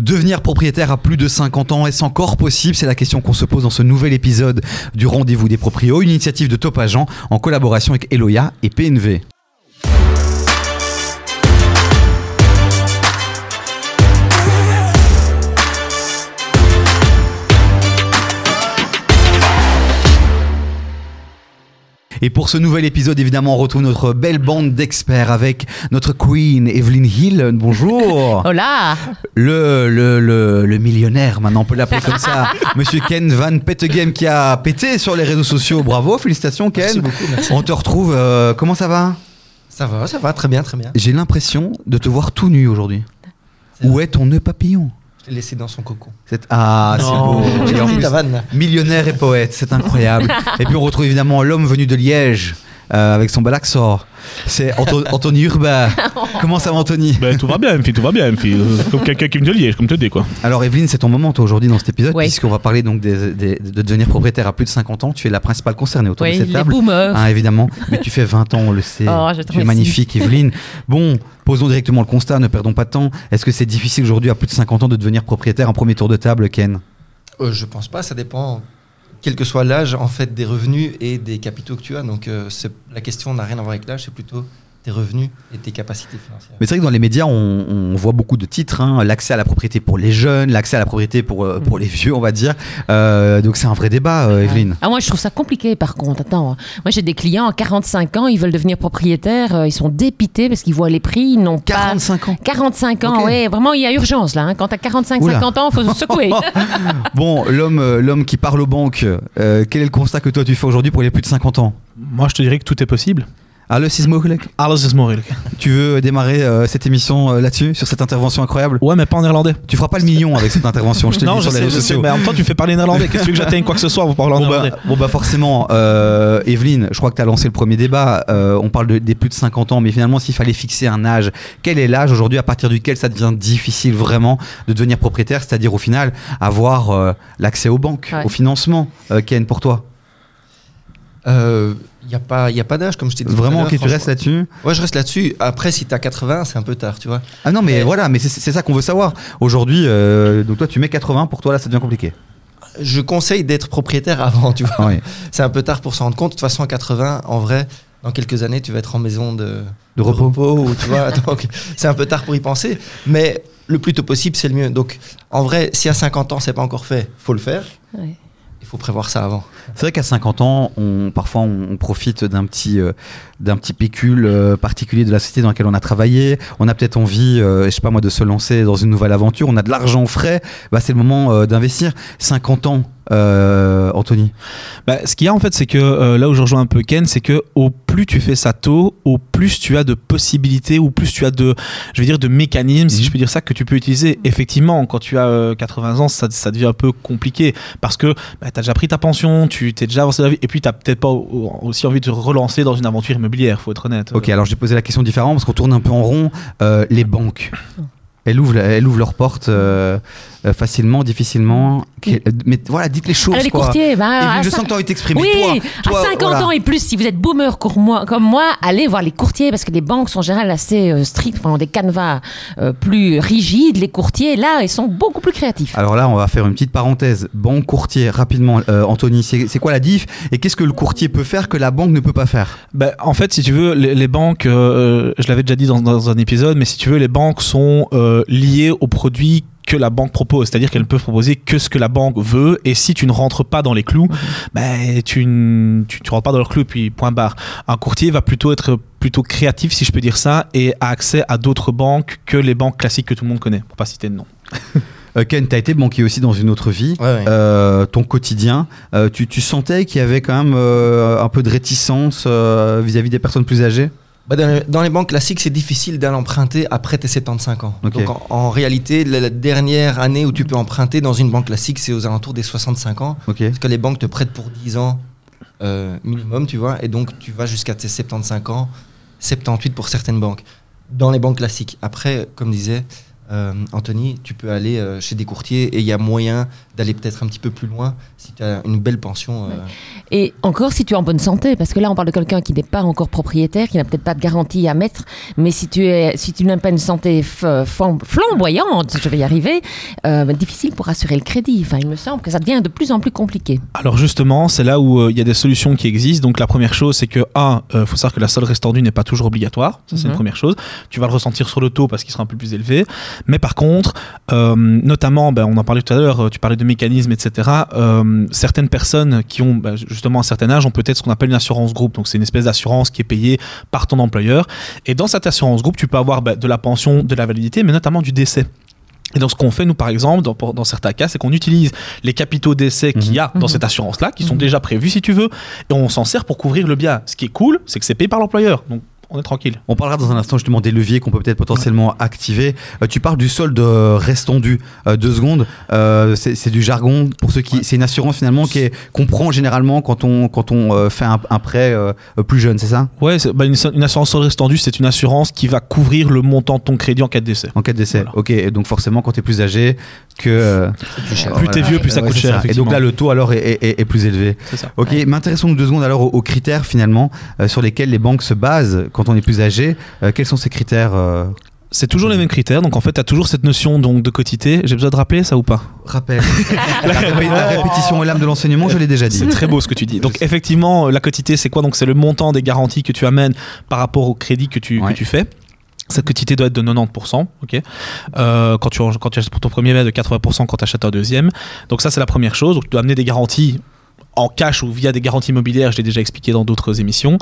Devenir propriétaire à plus de 50 ans, est-ce encore possible? C'est la question qu'on se pose dans ce nouvel épisode du Rendez-vous des Proprios, une initiative de Top Agent en collaboration avec Eloya et PNV. Et pour ce nouvel épisode, évidemment, on retrouve notre belle bande d'experts avec notre queen Evelyn Hill. Bonjour. Hola. Le, le, le, le millionnaire, maintenant on peut l'appeler comme ça. Monsieur Ken Van Pettegem qui a pété sur les réseaux sociaux. Bravo, félicitations Ken. Merci beaucoup, merci. On te retrouve. euh, comment ça va? Ça va, ça va, très bien, très bien. J'ai l'impression de te voir tout nu aujourd'hui. Où est ton nœud papillon? Je l'ai laissé dans son cocon. C'est- Ah, c'est beau. J'ai ta vanne. millionnaire et poète, c'est incroyable. et puis on retrouve évidemment l'homme venu de Liège. Euh, avec son bel accent. C'est Anto- Anthony Urbain. Comment ça va, Anthony? Ben, tout va bien, M. tout va bien, M. Euh, Comme quelqu'un qui de Liège, comme te dis, quoi. Alors, Evelyne, c'est ton moment, toi, aujourd'hui, dans cet épisode, puisqu'on va parler donc des- des- de devenir propriétaire à plus de 50 ans. Tu es la principale concernée autour Oui, de cette les table. boomers. Hein, évidemment, mais tu fais 20 ans, on le sait. Oh, je tu es magnifique, Evelyne. Bon, posons directement le constat, ne perdons pas de temps. Est-ce que c'est difficile aujourd'hui, à plus de 50 ans, de devenir propriétaire Un premier tour de table, Ken? Euh, je pense pas, ça dépend, quel que soit l'âge, en fait, des revenus et des capitaux que tu as. Donc, euh, la question n'a rien à voir avec l'âge, c'est plutôt tes revenus et tes capacités financières. Mais c'est vrai que dans les médias, on, on voit beaucoup de titres. hein. l'accès à la propriété pour les jeunes, l'accès à la propriété pour, euh, pour les vieux, on va dire. Euh, donc c'est un vrai débat, euh, Evelyne. Ah, moi, je trouve ça compliqué, par contre. Attends, moi, j'ai des clients à 45 ans, ils veulent devenir propriétaires, euh, ils sont dépités parce qu'ils voient les prix, ils n'ont pas... 45 ans. 45 ans, Ok. oui, vraiment, il y a urgence, là. hein. Quand t'as 45-50 ans, il faut se secouer. Bon, l'homme, l'homme qui parle aux banques, euh, quel est le constat que toi tu fais aujourd'hui pour les plus de 50 ans? Moi, je te dirais que tout est possible. Ah, le sismogelijk Alles is mogelijk. Tu veux démarrer euh, cette émission euh, là-dessus, sur cette intervention incroyable? Ouais, mais pas en néerlandais. Tu feras pas le million avec cette intervention, je te le non, dis je sur les sais, réseaux je sais, sociaux. mais en même temps, tu me fais parler néerlandais. Qu'est-ce que tu veux que j'atteigne quoi que ce soit pour parler en Bon bah, néerlandais bon bah forcément, euh, Evelyne, je crois que tu as lancé le premier débat. Euh, on parle de- des plus de 50 ans, mais finalement, s'il fallait fixer un âge, quel est l'âge aujourd'hui? À partir duquel ça devient difficile vraiment de devenir propriétaire, c'est-à-dire au final avoir euh, l'accès aux banques, Ouais. au financement, euh, Ken, pour toi? Il n'y a pas, y a pas d'âge, comme je t'ai dit. tout à Vraiment, ok, tu restes là-dessus Ouais, je reste là-dessus. Après, si t'as 80, c'est un peu tard, tu vois. Ah non, mais Mais- voilà, mais c'est c'est ça qu'on veut savoir. Aujourd'hui, euh, donc toi, tu mets 80, pour toi, là, ça devient compliqué. Je conseille d'être propriétaire avant, tu vois. Ouais. C'est un peu tard pour s'en rendre compte. De toute façon, à 80, en vrai, dans quelques années, tu vas être en maison de, De repos. ou, tu vois. Donc, c'est un peu tard pour y penser. Mais le plus tôt possible, c'est le mieux. Donc, en vrai, si à 50 ans, c'est pas encore fait, faut le faire. Ouais. Il faut prévoir ça avant. C'est vrai qu'à 50 ans, on, parfois on, profite d'un petit, euh, d'un petit pécule euh, particulier de la société dans laquelle on a travaillé. On a peut-être envie, euh, je sais pas moi, de se lancer dans une nouvelle aventure. On a de l'argent frais. Bah, c'est le moment euh, d'investir. 50 ans, euh, Anthony. Bah, ce qu'il y a en fait, c'est que euh, là où je rejoins un peu Ken, c'est que au plus tu fais ça tôt, au plus tu as de possibilités, ou plus tu as de, je veux dire, de mécanismes, si Mhm. je peux dire ça, que tu peux utiliser. Effectivement, quand tu as euh, 80 ans, ça, ça devient un peu compliqué parce que bah, tu as déjà pris ta pension, tu t'es déjà avancé dans la vie, et puis tu peut-être pas au- aussi envie de te relancer dans une aventure immobilière, faut être honnête. Ok, alors je vais poser la question différemment parce qu'on tourne un peu en rond. Euh, les banques. Elles ouvrent, elles ouvrent leurs portes euh, euh, facilement, difficilement. Que- Mais voilà, dites les choses. Alors, les quoi. courtiers, bah, je sens que tu as envie de t'exprimer. Oui, toi, toi, à 50 voilà. ans et plus, si vous êtes boomer comme moi, comme moi, allez voir les courtiers parce que les banques sont en général assez euh, strictes, enfin, ont des canevas euh, plus rigides. Les courtiers, là, ils sont beaucoup plus créatifs. Alors là, on va faire une petite parenthèse. Banque, courtier, rapidement, euh, Anthony, c'est quoi la diff Et qu'est-ce que le courtier peut faire que la banque ne peut pas faire? Ben, en fait, si tu veux, les, les banques, euh, je l'avais déjà dit dans, dans un épisode, mais si tu veux, les banques sont euh, liées aux produits que la banque propose, c'est-à-dire qu'elles peuvent proposer que ce que la banque veut, et si tu ne rentres pas dans les clous, ben, tu, ne tu, tu rentres pas dans leurs clous, puis point barre. Un courtier va plutôt être plutôt créatif, si je peux dire ça, et a accès à d'autres banques que les banques classiques que tout le monde connaît, pour pas citer de nom. Euh, Ken, tu as été banquier aussi dans une autre vie. Ouais, ouais. Euh, ton quotidien, euh, tu, tu sentais qu'il y avait quand même euh, un peu de réticence euh, vis-à-vis des personnes plus âgées? Bah, dans, les, dans les banques classiques, c'est difficile d'aller emprunter après tes 75 ans. Donc en, en réalité, la, la dernière année où tu peux emprunter dans une banque classique, c'est aux alentours des 65 ans. Parce que les banques te prêtent pour 10 ans euh, minimum, tu vois. Et donc tu vas jusqu'à tes 75 ans, 78 pour certaines banques. Dans les banques classiques. Après, comme disait, euh, Anthony, tu peux aller euh, chez des courtiers et il y a moyen d'aller peut-être un petit peu plus loin si tu as une belle pension. euh, Et encore si tu es en bonne santé, parce que là on parle de quelqu'un qui n'est pas encore propriétaire, qui n'a peut-être pas de garantie à mettre, mais si tu es, si tu n'as pas une santé flamboyante, je vais y arriver, euh, difficile pour assurer le crédit. Enfin, il me semble que ça devient de plus en plus compliqué. Alors justement, c'est là où euh, il y a des solutions qui existent. Donc la première chose, c'est que un, euh, faut savoir que la solde restendue n'est pas toujours obligatoire. Ça c'est Mhm. une première chose. Tu vas le ressentir sur le taux parce qu'il sera un peu plus élevé. Mais par contre, euh, notamment, ben, on en parlait tout à l'heure, euh, tu parlais de mécanismes, etc. euh, certaines personnes qui ont ben, justement un certain âge ont peut-être ce qu'on appelle une assurance groupe. Donc c'est une espèce d'assurance qui est payée par ton employeur. Et dans cette assurance groupe, tu peux avoir ben, de la pension, de la validité, mais notamment du décès. Et donc, ce qu'on fait, nous, par exemple, dans, certains cas, c'est qu'on utilise les capitaux d'essai qu'il y a dans Mhm. cette assurance-là, qui sont déjà prévus, si tu veux, et on s'en sert pour couvrir le bien. Ce qui est cool, c'est que c'est payé par l'employeur. Donc, on est tranquille. On parlera dans un instant justement des leviers qu'on peut peut-être potentiellement activer. Euh, tu parles du solde euh, restendu. Euh, deux secondes. Euh, c'est du jargon pour ceux qui. C'est une assurance finalement qu'on prend généralement quand on quand on fait un, un prêt plus jeune, c'est ça? Ouais, bah, une, une assurance solde restendue, c'est une assurance qui va couvrir le montant de ton crédit en cas de décès. En cas de décès. Voilà. Ok. Et donc forcément quand tu es plus âgé que. euh, plus cher. Plus t'es vieux, plus ça Ouais, coûte cher, Et donc là le taux alors est, est- est- est plus élevé. C'est ça. Ok. M'intéressons deux secondes alors aux, aux critères finalement euh, sur lesquels les banques se basent quand on est plus âgé. Euh, quels sont ces critères euh, C'est toujours les mêmes critères. Donc, en fait, tu as toujours cette notion donc, de quotité. J'ai besoin de rappeler ça ou pas? Rappel. la, répé- la répétition est l'âme de l'enseignement, je l'ai déjà dit. C'est très beau ce que tu dis. Donc effectivement, la quotité, c'est quoi? Donc c'est le montant des garanties que tu amènes par rapport au crédit que tu, Ouais. que tu fais. Cette quotité doit être de 90%, ok. Euh, quand tu quand tu achètes ton premier bien, de 80% quand tu achètes un deuxième. Donc ça c'est la première chose. Donc tu dois amener des garanties en cash ou via des garanties immobilières, je l'ai déjà expliqué dans d'autres émissions.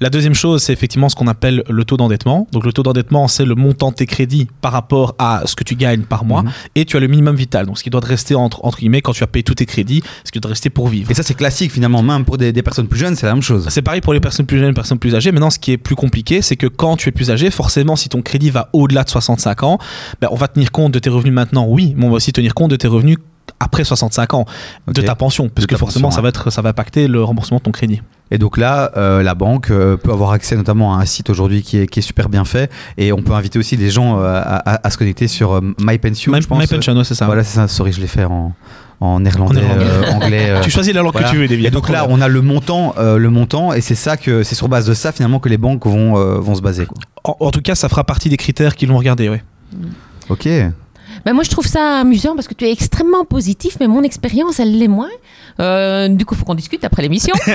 La deuxième chose, c'est effectivement ce qu'on appelle le taux d'endettement. Donc le taux d'endettement, c'est le montant de tes crédits par rapport à ce que tu gagnes par mois. Mhm. Et tu as le minimum vital, donc ce qui doit te rester entre, entre guillemets quand tu as payé tous tes crédits, ce qui doit te rester pour vivre. Et ça, c'est classique finalement, même pour des, des personnes plus jeunes, c'est la même chose. C'est pareil pour les personnes plus jeunes et les personnes plus âgées. Maintenant, ce qui est plus compliqué, c'est que quand tu es plus âgé, forcément, si ton crédit va au-delà de 65 ans, ben, on va tenir compte de tes revenus maintenant, oui, mais on va aussi tenir compte de tes revenus après 65 ans, de ta pension, parce De que ta forcément, pension, ça, va être, ça va impacter le remboursement de ton crédit. Et donc là, euh, la banque euh, peut avoir accès notamment à un site aujourd'hui qui est, qui est super bien fait. Et on peut inviter aussi les gens euh, à, se connecter sur MyPension, My, je pense. My Pension, ouais, c'est ça. Voilà, c'est ça. Sorry, je l'ai fait en, en néerlandais, euh, anglais. Tu choisis la langue voilà. que tu veux, David. Et donc là, on a le montant, euh, le montant, et c'est ça que c'est sur base de ça finalement que les banques vont euh, vont se baser. Quoi. en, en tout cas, ça fera partie des critères qu'ils vont regarder, ouais. Ok. Ben moi, je trouve ça amusant parce que tu es extrêmement positif, mais mon expérience, elle l'est moins. Euh, du coup, il faut qu'on discute après l'émission.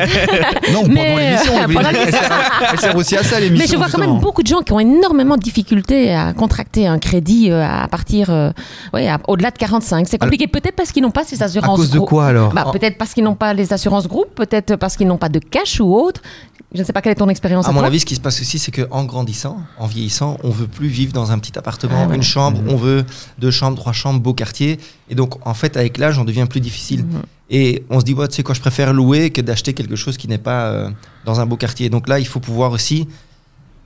Non, Mais, pendant l'émission, euh, pendant elle, sert, elle sert aussi à ça l'émission. Mais je vois quand même beaucoup de gens qui ont énormément de difficultés à contracter un crédit euh, à partir, euh, ouais, à- au-delà de 45. C'est compliqué, peut-être parce qu'ils n'ont pas ces À assurances. cause de quoi alors Bah, Peut-être parce qu'ils n'ont pas les assurances groupes, peut-être parce qu'ils n'ont pas de cash ou autre. Je ne sais pas quelle est ton expérience. À mon toi. avis, ce qui se passe aussi, c'est qu'en grandissant, en vieillissant, on veut plus vivre dans un petit appartement, Ah ouais. une chambre, Mhm. on veut deux chambres, trois chambres, beau quartier. Et donc, en fait, avec l'âge, on devient plus difficile. Mhm. Et on se dit, ouais, tu sais quoi, je préfère louer que d'acheter quelque chose qui n'est pas euh, dans un beau quartier. Donc là, il faut pouvoir aussi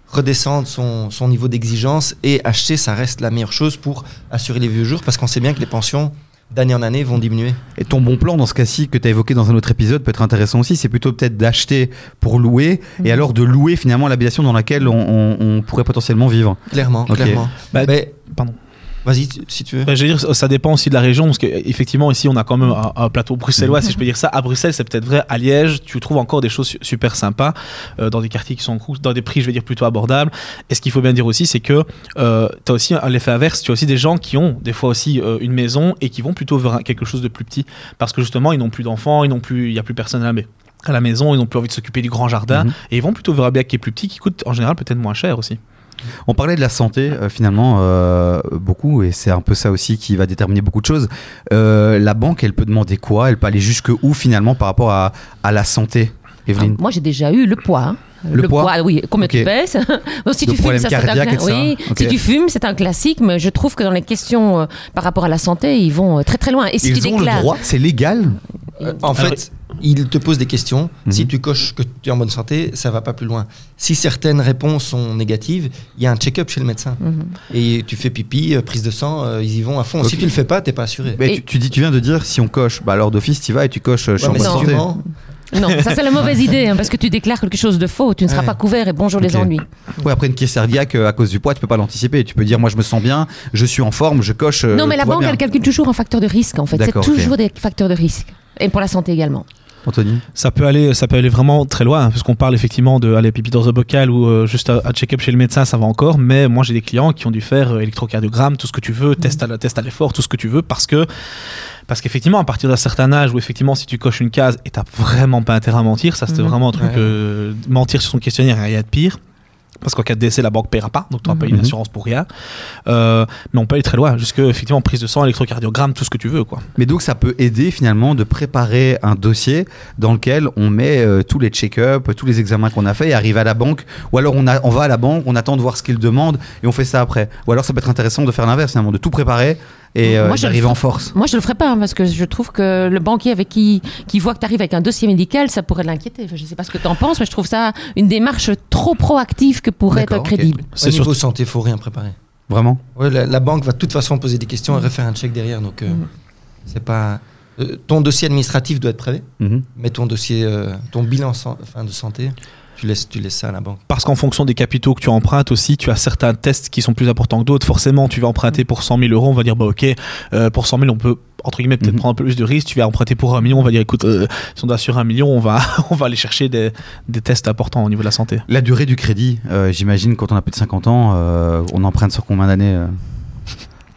redescendre son, son niveau d'exigence et acheter, ça reste la meilleure chose pour assurer les vieux jours parce qu'on sait bien que les pensions d'année en année vont diminuer. Et ton bon plan dans ce cas-ci que tu as évoqué dans un autre épisode peut être intéressant aussi, c'est plutôt peut-être d'acheter pour louer et Mhm. alors de louer finalement l'habitation dans laquelle on, on- on pourrait potentiellement vivre. Clairement, clairement. Bah, Mais, pardon. Vas-y, si tu veux. Bah, je veux dire, ça dépend aussi de la région, parce qu'effectivement, ici, on a quand même un, un plateau bruxellois, si je peux dire ça. À Bruxelles, c'est peut-être vrai. À Liège, tu trouves encore des choses su- super sympas, euh, dans des quartiers qui sont dans des prix, je vais dire, plutôt abordables. Et ce qu'il faut bien dire aussi, c'est que euh, tu as aussi l'effet inverse. Tu as aussi des gens qui ont des fois aussi euh, une maison et qui vont plutôt vers quelque chose de plus petit, parce que justement, ils n'ont plus d'enfants, il n'y a plus personne à la, mai- à la maison, ils n'ont plus envie de s'occuper du grand jardin, Mhm. et ils vont plutôt vers un bien qui est plus petit, qui coûte en général peut-être moins cher aussi. On parlait de la santé euh, finalement euh, beaucoup et c'est un peu ça aussi qui va déterminer beaucoup de choses. Euh, la banque, elle peut demander quoi? Elle peut aller jusque où finalement par rapport à, à la santé, Ah, Evelyne moi, j'ai déjà eu le poids. hein. Le poids? oui. Combien Ok. tu pèses Si tu fumes, ça, c'est un cla-. Oui, Ok. si tu fumes, c'est un classique, mais je trouve que dans les questions euh, par rapport à la santé, ils vont euh, très très loin. Et si tu Ils ont le droit, c'est légal? Euh, en Alors, fait, il te pose des questions. Mhm. Si tu coches que tu es en bonne santé, ça va pas plus loin. Si certaines réponses sont négatives, il y a un check-up chez le médecin. Mhm. Et tu fais pipi, euh, prise de sang, euh, ils y vont à fond. Si tu le fais pas, t'es pas assuré. Mais Et- tu, tu dis, tu viens de dire si on coche, bah alors d'office tu vas et tu coches. euh, je suis en bonne santé. Non, ça c'est la mauvaise idée, hein, parce que tu déclares quelque chose de faux, tu ne seras Ouais. pas couvert et bonjour les ennuis. Ouais, après une caisse cardiaque euh, à cause du poids, tu peux pas l'anticiper. Tu peux dire, moi je me sens bien, je suis en forme, je coche. euh, non, mais la banque, bien. elle calcule toujours un facteur de risque, en fait. C'est toujours des facteurs de risque. Et pour la santé également. Anthony Ça peut aller, ça peut aller vraiment très loin, hein, parce qu'on parle effectivement de aller pipi dans un bocal ou euh, juste à, à check-up chez le médecin, ça va encore. Mais moi, j'ai des clients qui ont dû faire euh, électrocardiogramme, tout ce que tu veux, test à la- test à l'effort, tout ce que tu veux, parce que parce qu'effectivement, à partir d'un certain âge, où effectivement, si tu coches une case et t'as vraiment pas intérêt à mentir, ça c'était Mhm. vraiment un truc. Ouais. euh, mentir sur son questionnaire, il y a de pire. Parce qu'en cas de décès, la banque paiera pas, donc tu n'auras pas Mhm. une assurance pour rien. Euh, mais on peut aller très loin, jusque effectivement prise de sang, électrocardiogramme, tout ce que tu veux, quoi. Mais donc ça peut aider finalement de préparer un dossier dans lequel on met euh, tous les check-up, tous les examens qu'on a fait et arrive à la banque. Ou alors on, a, on va à la banque, on attend de voir ce qu'ils demandent et on fait ça après. Ou alors ça peut être intéressant de faire l'inverse finalement, de tout préparer et euh, ferais- en force. Moi, je le ferai pas, hein, parce que je trouve que le banquier avec qui, qui voit que tu arrives avec un dossier médical, ça pourrait l'inquiéter. Enfin, Je ne sais pas ce que tu en penses, mais je trouve ça une démarche trop proactive que pour être crédible. Au niveau santé, il faut rien préparer. Vraiment Ouais, la, la banque va de toute façon poser des questions et refaire un check derrière. Donc, euh, Mhm. c'est pas. euh, ton dossier administratif doit être prêt, Mhm. mais ton dossier, euh, ton bilan san- enfin, de santé, tu laisses, tu laisses ça à la banque. Parce qu'en fonction des capitaux que tu empruntes aussi, tu as certains tests qui sont plus importants que d'autres. Forcément, tu vas emprunter pour 100 000 euros, on va dire, bah ok, euh, pour 100 000, on peut, entre guillemets, peut-être Mhm. prendre un peu plus de risques. Tu vas emprunter pour un million, on va dire, écoute, euh, si on doit assurer un million, on va, on va aller chercher des, des tests importants au niveau de la santé. La durée du crédit, euh, j'imagine quand on a plus de 50 ans, euh, on emprunte sur combien d'années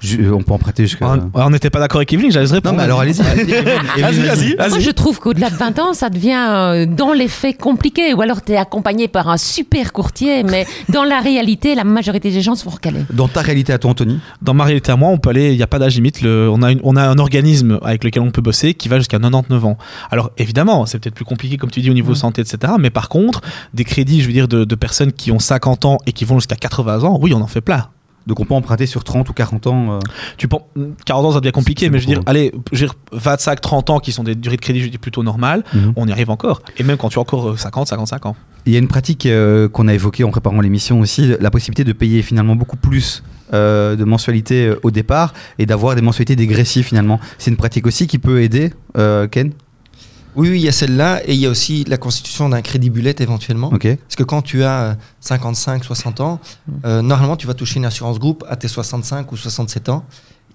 euh On peut emprunter jusqu'à... On n'était pas d'accord avec Evelyne, j'allais Non répondre. mais alors allez-y. Vas-y, vas-y, Moi, je trouve qu'au-delà de 20 ans, ça devient euh, dans les faits compliqué. Ou alors tu es accompagné par un super courtier, mais dans la réalité, la majorité des gens se font recaler. Dans ta réalité à toi Anthony Dans ma réalité à moi, on peut aller, il n'y a pas d'âge limite. Le- on, a une- on a un organisme avec lequel on peut bosser qui va jusqu'à 99 ans. Alors évidemment, c'est peut-être plus compliqué, comme tu dis, au niveau Mm. santé, etc. Mais par contre, des crédits, je veux dire, de, de personnes qui ont 50 ans et qui vont jusqu'à 80 ans, oui, on en fait plein. Donc on peut emprunter sur 30 ou 40 ans euh, Tu penses, 40 ans, ça devient compliqué, mais je veux dire, beaucoup. allez, je veux dire, 25, 30 ans qui sont des durées de crédit, je dis plutôt normales, Mhm. on y arrive encore. Et même quand tu as encore euh, 50, 55 ans. Il y a une pratique euh, qu'on a évoquée en préparant l'émission aussi, la possibilité de payer finalement beaucoup plus euh, de mensualités euh, au départ et d'avoir des mensualités dégressives finalement. C'est une pratique aussi qui peut aider, euh, Ken? Oui, oui, il y a celle-là et il y a aussi la constitution d'un crédit bullet éventuellement. Parce que quand tu as euh, 55, 60 ans, euh, normalement, tu vas toucher une assurance groupe à tes 65 ou 67 ans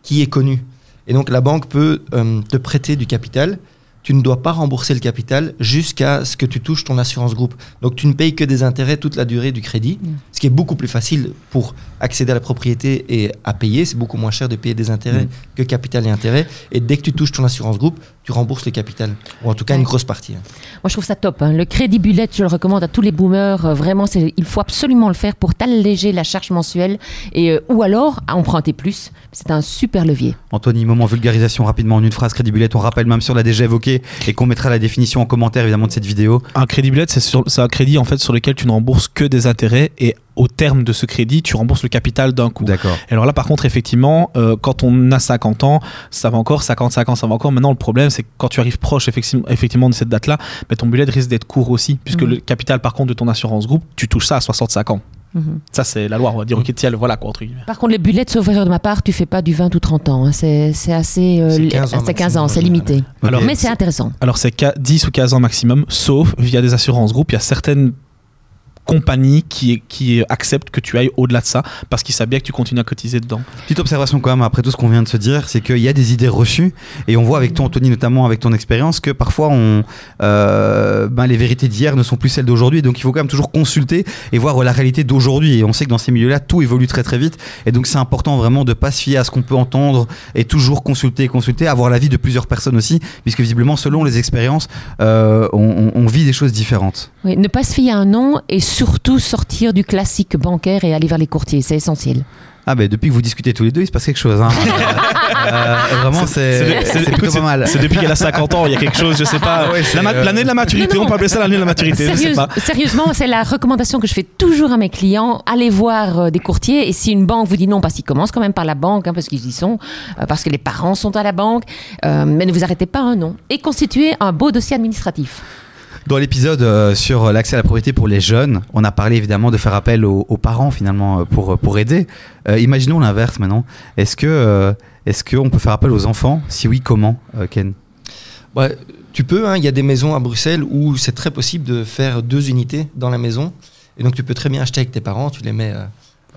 qui est connue. Et donc, la banque peut euh, te prêter du capital. Tu ne dois pas rembourser le capital jusqu'à ce que tu touches ton assurance groupe. Donc, tu ne payes que des intérêts toute la durée du crédit, Mm. ce qui est beaucoup plus facile pour accéder à la propriété et à payer. C'est beaucoup moins cher de payer des intérêts Mm. que capital et intérêts. Et dès que tu touches ton assurance groupe, tu rembourses le capital. Ou en tout cas, une grosse partie. hein. Moi, je trouve ça top. hein. Le crédit bullet, je le recommande à tous les boomers. Euh, vraiment, c'est- il faut absolument le faire pour t'alléger la charge mensuelle et euh, ou alors à emprunter plus. C'est un super levier. Anthony, moment vulgarisation rapidement en une phrase, crédit bullet. On rappelle même si on l'a déjà évoqué et qu'on mettra la définition en commentaire évidemment de cette vidéo. Un crédit bullet, c'est sur- c'est un crédit en fait sur lequel tu ne rembourses que des intérêts et au terme de ce crédit, tu rembourses le capital d'un coup. D'accord. Et alors là, par contre, effectivement, euh, quand on a 50 ans, ça va encore, 55 ans, ça va encore. Maintenant, le problème, c'est que quand tu arrives proche, effectivement, effectivement de cette date-là, ben, ton bullet risque d'être court aussi, puisque Mhm. le capital, par contre, de ton assurance groupe, tu touches ça à 65 ans. Mhm. Ça, c'est la loi. On va dire, ok, tiens, le voilà, quoi, entre guillemets. Par contre, les bullets, sauf erreur de ma part, tu fais pas du 20 ou 30 ans. hein. C'est c'est assez. euh, C'est li- 15 ans c'est 15 ans, maximum, c'est en limité. Alors. Mais c'est intéressant. Alors, c'est qu'à 10 ou 15 ans maximum, sauf via des assurances groupes. Il y a certaines compagnies qui, qui acceptent que tu ailles au-delà de ça parce qu'ils savent bien que tu continues à cotiser dedans. Petite observation quand même après tout ce qu'on vient de se dire, c'est qu'il y a des idées reçues et on voit avec toi Anthony notamment avec ton expérience que parfois on, euh, ben, les vérités d'hier ne sont plus celles d'aujourd'hui donc il faut quand même toujours consulter et voir la réalité d'aujourd'hui et on sait que dans ces milieux-là tout évolue très très vite et donc c'est important vraiment de pas se fier à ce qu'on peut entendre et toujours consulter consulter, avoir l'avis de plusieurs personnes aussi puisque visiblement selon les expériences euh, on, on- on vit des choses différentes. Oui, ne pas se fier à un nom et surtout sortir du classique bancaire et aller vers les courtiers. C'est essentiel. Ah ben depuis que vous discutez tous les deux il se passe quelque chose. Hein. Euh, vraiment c'est plutôt pas mal. C'est depuis qu'elle a 50 ans, il y a quelque chose, je sais pas. Ouais, c'est, La ma- euh, L'année de la maturité, Non, non. on peut appeler ça l'année de la maturité, je sais pas. sérieusement, c'est la recommandation que je fais toujours à mes clients. Allez voir euh, des courtiers et si une banque vous dit non, parce qu'ils commencent quand même par la banque, hein, parce qu'ils y sont, euh, parce que les parents sont à la banque, euh, mais ne vous arrêtez pas un nom. Et constituez un beau dossier administratif. Dans l'épisode euh, sur l'accès à la propriété pour les jeunes, on a parlé évidemment de faire appel aux, aux parents finalement euh, pour, pour aider. Euh, imaginons l'inverse maintenant. Est-ce que euh, est-ce qu'on peut faire appel aux enfants? Si oui, comment, euh, Ken? Ouais, Tu peux, hein, il y a des maisons à Bruxelles où c'est très possible de faire deux unités dans la maison. Et donc tu peux très bien acheter avec tes parents, tu les mets euh,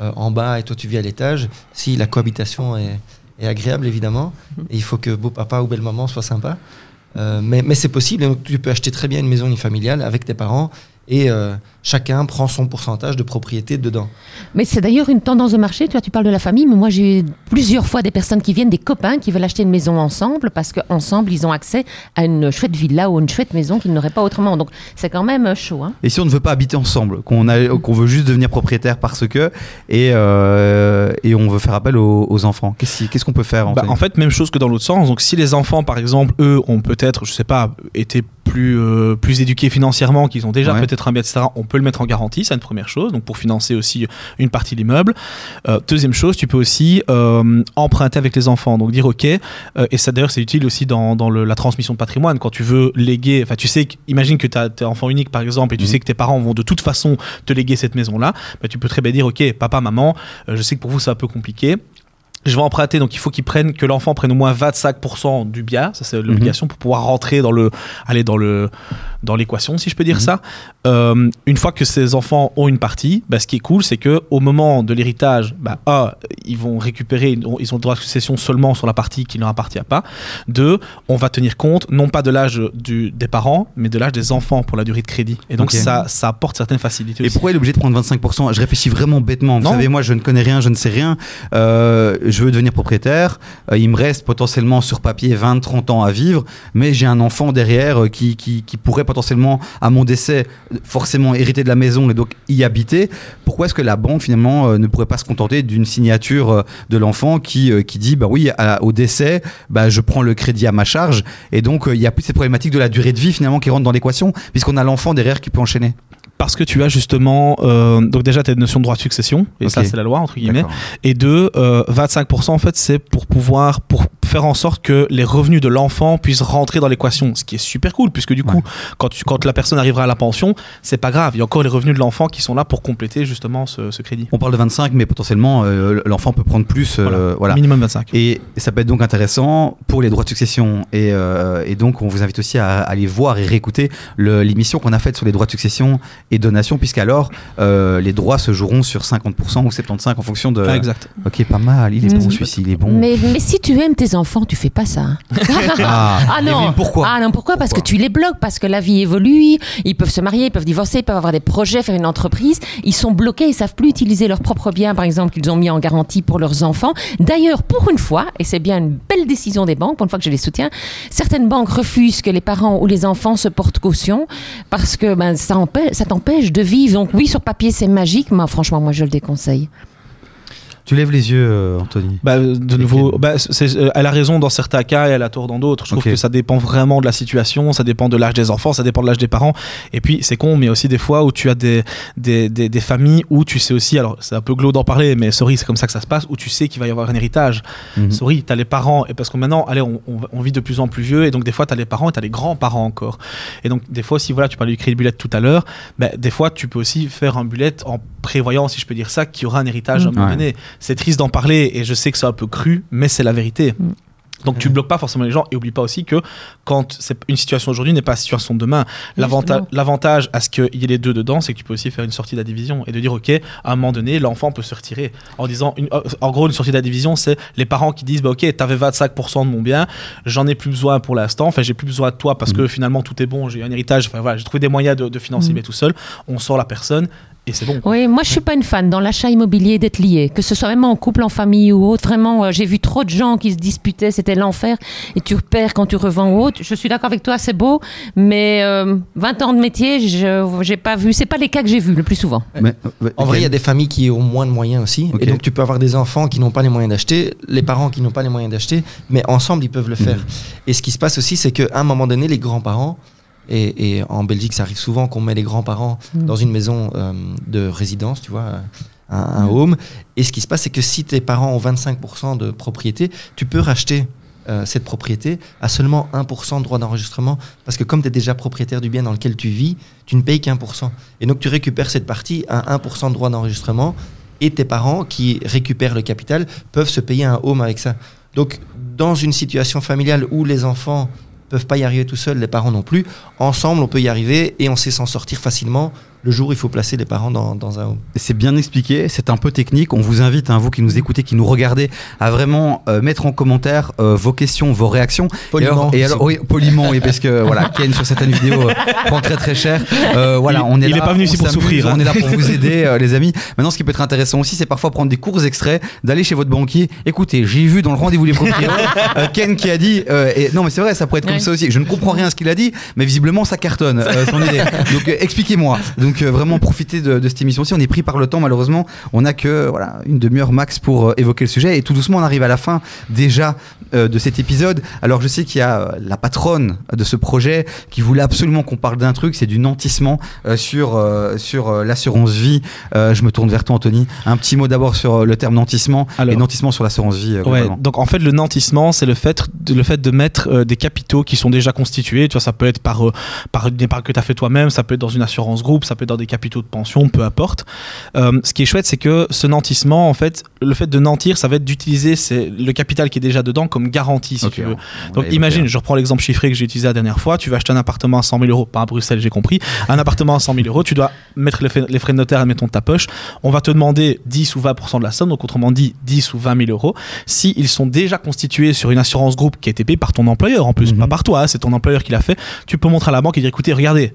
euh, en bas et toi tu vis à l'étage. Si la cohabitation est, est agréable, évidemment, et il faut que beau papa ou belle maman soit sympa. Euh, mais c'est possible, donc tu peux acheter très bien une maison unifamiliale avec tes parents et euh, chacun prend son pourcentage de propriété dedans. Mais c'est d'ailleurs une tendance de marché. Tu vois, tu parles de la famille, mais moi j'ai eu plusieurs fois des personnes qui viennent, des copains qui veulent acheter une maison ensemble parce qu'ensemble ils ont accès à une chouette villa ou une chouette maison qu'ils n'auraient pas autrement. Donc c'est quand même euh, chaud. Hein. Et si on ne veut pas habiter ensemble, qu'on a- qu'on veut juste devenir propriétaire parce que, et, euh, et on veut faire appel aux, aux enfants, qu'est-ce qu'on peut faire Bah, en fait, même chose que dans l'autre sens. Donc, si les enfants, par exemple, eux, ont peut-être, je sais pas, été plus, euh, plus éduqués financièrement, qu'ils ont déjà Ouais. peut-être un bien, etc., on peut le mettre en garantie, c'est une première chose, donc pour financer aussi une partie de l'immeuble. Euh, deuxième chose, tu peux aussi euh, emprunter avec les enfants, donc dire ok, euh, et ça d'ailleurs c'est utile aussi dans, dans le- la transmission de patrimoine, quand tu veux léguer, enfin tu sais, imagine que tu as, enfant unique par exemple, et tu Mhm. sais que tes parents vont de toute façon te léguer cette maison-là, bah, tu peux très bien dire ok, papa, maman, je sais que pour vous c'est un peu compliqué, je vais emprunter, donc il faut qu'ils prennent, que l'enfant prenne au moins 25% du bien, ça c'est l'obligation pour pouvoir rentrer dans le, aller dans le, dans l'équation, si je peux dire Mhm. ça. Euh, une fois que ces enfants ont une partie, bah, ce qui est cool, c'est que au moment de l'héritage, bah, A, ils vont récupérer, ils ont le droit de succession seulement sur la partie qui ne leur appartient pas. Deux, on va tenir compte non pas de l'âge du, des parents, mais de l'âge des enfants pour la durée de crédit. Et donc ça, ça apporte certaines facilités Et aussi. pourquoi il est obligé de prendre 25% Je réfléchis vraiment bêtement. Vous Non. savez, moi, je ne connais rien, je ne sais rien. Euh, je veux devenir propriétaire. Euh, il me reste potentiellement sur papier 20, 30 ans à vivre, mais j'ai un enfant derrière euh, qui, pourrait potentiellement, à mon décès, forcément hériter de la maison et donc y habiter. Pourquoi est-ce que la banque, finalement, euh, ne pourrait pas se contenter d'une signature de l'enfant qui, dit, bah oui, au décès, bah, je prends le crédit à ma charge. Et donc, il n'y a plus cette problématique de la durée de vie, finalement, qui rentre dans l'équation, puisqu'on a l'enfant derrière qui peut enchaîner? Parce que tu as justement, euh, donc déjà, tu as une notion de droit de succession, et ça, c'est la loi, entre guillemets. Et deux, euh, 25% en fait, c'est pour pouvoir, pour faire en sorte que les revenus de l'enfant puissent rentrer dans l'équation, ce qui est super cool, puisque du coup, Ouais. quand, tu, quand la personne arrivera à la pension, c'est pas grave, il y a encore les revenus de l'enfant qui sont là pour compléter justement ce, ce crédit. On parle de 25, mais potentiellement, euh, l'enfant peut prendre plus. euh, voilà. Minimum 25. Et ça peut être donc intéressant pour les droits de succession. Et, euh, et donc, on vous invite aussi à, aller voir et réécouter l'émission qu'on a faite sur les droits de succession et donation, puisqu'alors, euh, les droits se joueront sur 50% ou 75% en fonction de. Ah, exact. Ok, pas mal. Il est bon, Mm. celui-ci, il est bon. Mais, mais si tu aimes tes enfants, tu fais pas ça. hein. Ah, Ah non. Pourquoi Ah non, pourquoi? Parce que tu les bloques, parce que la vie évolue, ils peuvent se marier, ils peuvent divorcer, ils peuvent avoir des projets, faire une entreprise. Ils sont bloqués, ils savent plus utiliser leurs propres biens, par exemple, qu'ils ont mis en garantie pour leurs enfants. D'ailleurs, pour une fois, et c'est bien une belle décision des banques, pour une fois que je les soutiens, certaines banques refusent que les parents ou les enfants se portent caution parce que ben, ça, ça t'empêche de vivre. Donc oui, sur papier, c'est magique, mais franchement, moi, je le déconseille. Tu lèves les yeux, euh, Anthony. Bah, de nouveau, bah, euh, elle a raison dans certains cas et elle a tort dans d'autres. Je trouve que ça dépend vraiment de la situation, ça dépend de l'âge des enfants, ça dépend de l'âge des parents. Et puis, c'est con, mais aussi des fois où tu as des, des, des, des familles où tu sais aussi, alors c'est un peu glauque d'en parler, mais sorry, c'est comme ça que ça se passe, où tu sais qu'il va y avoir un héritage. Mhm. Sorry, t'as les parents, et parce que maintenant, allez, on, on, on vit de plus en plus vieux, et donc des fois, t'as les parents et t'as les grands-parents encore. Et donc, des fois, si voilà, tu parlais du crédit bullet tout à l'heure, bah, des fois, tu peux aussi faire un bullet en prévoyant, si je peux dire ça, qu'il y aura un héritage à un moment Ouais. donné. C'est triste d'en parler, et je sais que c'est un peu cru, mais c'est la vérité. Mm. Donc tu bloques pas forcément les gens et oublie pas aussi que quand c'est une situation aujourd'hui n'est pas la situation de demain. L'avantage à ce qu'il y ait les deux dedans, c'est que tu peux aussi faire une sortie de la division et de dire ok, à un moment donné, l'enfant peut se retirer en disant, une- euh, en gros, une sortie de la division, c'est les parents qui disent bah ok, t'avais 25% de mon bien, j'en ai plus besoin pour l'instant, enfin j'ai plus besoin de toi parce que finalement tout est bon, j'ai un héritage, enfin voilà, j'ai trouvé des moyens de, de financer mais tout seul, on sort la personne et c'est bon. Oui, moi je suis pas une fan dans l'achat immobilier d'être lié, que ce soit même en couple, en famille ou autre. Vraiment, euh, j'ai vu trop de gens qui se disputaient, c'était l'enfer. Et tu perds quand tu revends ou autre. Je suis d'accord avec toi, c'est beau, mais euh, 20 ans de métier, je j'ai pas vu. C'est pas les cas que j'ai vus le plus souvent. Mais, euh, En vrai, il y a des familles qui ont moins de moyens aussi. Et donc, tu peux avoir des enfants qui n'ont pas les moyens d'acheter, les parents qui n'ont pas les moyens d'acheter, mais ensemble, ils peuvent le faire. Et ce qui se passe aussi, c'est qu'à un moment donné, les grands-parents, et, et en Belgique, ça arrive souvent qu'on met les grands-parents Mm. dans une maison euh, de résidence, tu vois, un, un home. Et ce qui se passe, c'est que si tes parents ont 25% de propriété, tu peux racheter euh, cette propriété à seulement 1% de droit d'enregistrement. Parce que comme tu es déjà propriétaire du bien dans lequel tu vis, tu ne payes qu'un pour cent. Et donc tu récupères cette partie à 1% de droit d'enregistrement. Et tes parents qui récupèrent le capital peuvent se payer un home avec ça. Donc dans une situation familiale où les enfants peuvent pas y arriver tout seuls, les parents non plus. Ensemble, on peut y arriver et on sait s'en sortir facilement le jour où il faut placer les parents dans, dans un home. C'est bien expliqué, c'est un peu technique. On vous invite, hein, vous qui nous écoutez, qui nous regardez, à vraiment euh, mettre en commentaire euh, vos questions, vos réactions. Poliment. Et alors, et alors- oui, poliment, oui, parce que voilà, Ken sur certaines vidéos euh, prend très très cher. Euh, voilà, Il- on est il là, est pas venu ici pour souffrir, hein. On est là pour vous aider, euh, les amis. Maintenant, ce qui peut être intéressant aussi, c'est parfois prendre des courts extraits, d'aller chez votre banquier. Écoutez, j'ai vu dans le rendez-vous des propriétaires euh, Ken qui a dit, euh, et non mais c'est vrai, ça pourrait être comme ça aussi. Je ne comprends rien à ce qu'il a dit, mais visiblement ça cartonne euh, son idée. Donc euh, expliquez-moi. Donc euh, vraiment profitez de, de cette émission aussi. On est pris par le temps malheureusement. On n'a que voilà une demi-heure max pour euh, évoquer le sujet et tout doucement on arrive à la fin déjà euh, de cet épisode. Alors je sais qu'il y a euh, la patronne de ce projet qui voulait absolument qu'on parle d'un truc, c'est du nantissement euh, sur euh, sur euh, l'assurance vie. Euh, je me tourne vers toi Anthony. Un petit mot d'abord sur euh, le terme nantissement Alors. et nantissement sur l'assurance vie. euh, Ouais, donc en fait le nantissement c'est le fait de, le fait de mettre euh, des capitaux qui sont déjà constitués, tu vois ça peut être par euh, par une épargne que tu as fait toi-même, ça peut être dans une assurance groupe, ça peut être dans des capitaux de pension, peu importe. Euh, ce qui est chouette c'est que ce nantissement en fait le fait de nantir ça va être d'utiliser le capital qui est déjà dedans comme garantie si tu veux. on Donc imagine, je reprends l'exemple chiffré que j'ai utilisé la dernière fois, tu vas acheter un appartement à 100 000 euros, pas à Bruxelles, j'ai compris, un appartement à 100 000 euros, tu dois mettre les frais, les frais de notaire, admettons, de ta poche, on va te demander 10 ou 20% de la somme, donc autrement dit 10 ou 20 000 euros, si ils sont déjà constitués sur une assurance groupe qui a été payée par ton employeur, en plus, Mhm. pas par toi, hein, c'est ton employeur qui l'a fait, tu peux montrer à la banque et dire, écoutez, regardez,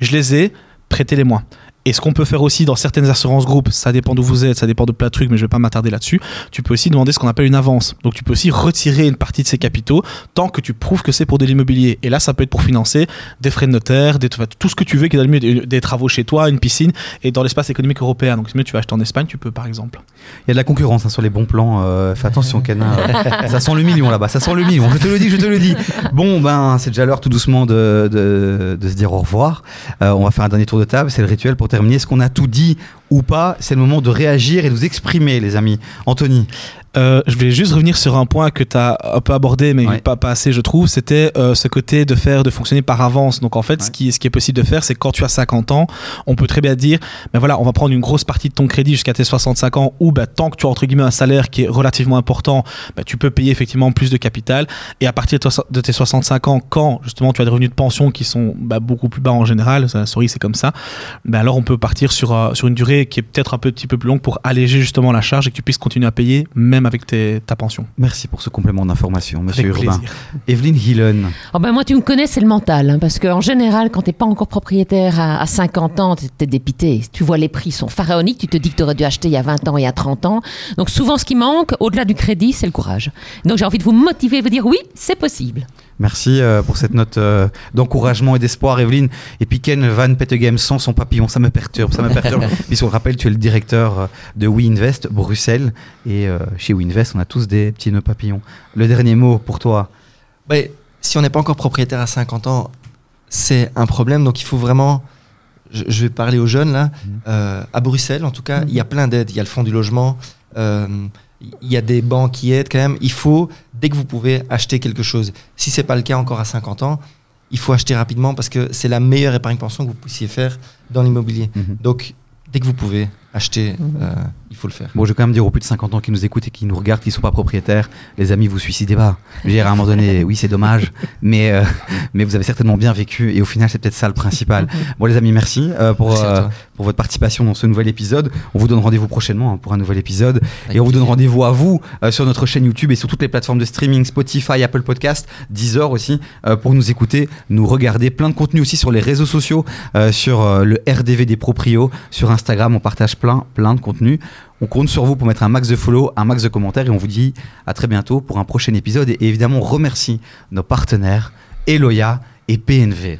je les ai, prêtez-les-moi. Et ce qu'on peut faire aussi dans certaines assurances groupes, ça dépend d'où vous êtes, ça dépend de plein de trucs, mais je vais pas m'attarder là-dessus. Tu peux aussi demander ce qu'on appelle une avance. Donc tu peux aussi retirer une partie de ces capitaux tant que tu prouves que c'est pour de l'immobilier. Et là, ça peut être pour financer des frais de notaire, des, enfin, tout ce que tu veux qui est dans le milieu, des, des travaux chez toi, une piscine et dans l'espace économique européen. Donc si tu vas acheter en Espagne, tu peux par exemple. Il y a de la concurrence hein, sur les bons plans. euh, fais attention, Cana. euh, ça sent le million là-bas. Ça sent le million. Je te le dis, je te le dis. Bon, ben, c'est déjà l'heure tout doucement de, de, de se dire au revoir. Euh, on va faire un dernier tour de table. C'est le rituel pour terminer. Est-ce qu'on a tout dit ou pas? C'est le moment de réagir et de vous exprimer, les amis. Anthony. Euh, je voulais juste revenir sur un point que tu as un peu abordé, mais Ouais. pas, pas assez, je trouve. C'était euh, ce côté de faire, de fonctionner par avance. Donc en fait, ce, qui, ce qui est possible de faire, c'est que quand tu as 50 ans, on peut très bien dire, ben voilà, on va prendre une grosse partie de ton crédit jusqu'à tes 65 ans, ou ben, tant que tu as entre guillemets un salaire qui est relativement important, ben, tu peux payer effectivement plus de capital. Et à partir de toi- de tes 65 ans, quand justement tu as des revenus de pension qui sont ben, beaucoup plus bas en général, ça, sorry, c'est comme ça, ben alors on peut partir sur, euh, sur une durée qui est peut-être un petit peu plus longue pour alléger justement la charge et que tu puisses continuer à payer même avec tes, ta pension. Merci pour ce complément d'information, monsieur Avec Urbain. plaisir. Evelyne Hillen. Oh ben moi, tu me connais, c'est le mental. hein, parce qu'en général, quand t'es pas encore propriétaire à, à 50 ans, t'es t'es dépité. Tu vois les prix sont pharaoniques. Tu te dis que t'aurais dû acheter il y a 20 ans et il y a 30 ans. Donc souvent, ce qui manque, au-delà du crédit, c'est le courage. Donc j'ai envie de vous motiver, vous dire oui, c'est possible. Merci euh, pour cette note euh, d'encouragement et d'espoir, Evelyne. Et puis Ken Van Petegem sans son papillon, ça me perturbe, ça me perturbe. Puisqu'on le rappelle, tu es le directeur euh, de WeInvest Bruxelles. Et euh, chez WeInvest, on a tous des petits nœuds papillons. Le dernier mot pour toi. Si on n'est pas encore propriétaire à 50 ans, c'est un problème. Donc il faut vraiment. Je, je vais parler aux jeunes là. Euh, à Bruxelles, en tout cas, il y a plein d'aides. Il y a le fonds du logement. Il y a des banques qui aident quand même. Il faut, dès que vous pouvez, acheter quelque chose. Si c'est pas le cas encore à 50 ans, il faut acheter rapidement parce que c'est la meilleure épargne pension que vous puissiez faire dans l'immobilier. Mhm. Donc, dès que vous pouvez acheter, euh, il faut le faire. Bon, je vais quand même dire aux plus de 50 ans qui nous écoutent et qui nous regardent, qui ne sont pas propriétaires, les amis, vous suicidez pas. Dire, à un moment donné, oui, c'est dommage, mais, euh, mais vous avez certainement bien vécu et au final, c'est peut-être ça le principal. Bon, les amis, merci, euh, pour, Merci euh, pour votre participation dans ce nouvel épisode. On vous donne rendez-vous prochainement hein, pour un nouvel épisode. Avec et on vous donne rendez-vous à vous sur notre chaîne YouTube et sur toutes les plateformes de streaming, Spotify, Apple Podcast, Deezer aussi, pour nous écouter, nous regarder. Plein de contenu aussi sur les réseaux sociaux, sur le RDV des proprios, sur Instagram, on partage plein, plein de contenu. On compte sur vous pour mettre un max de follow, un max de commentaires et on vous dit à très bientôt pour un prochain épisode. Et évidemment, on remercie nos partenaires, Eloya et PNV.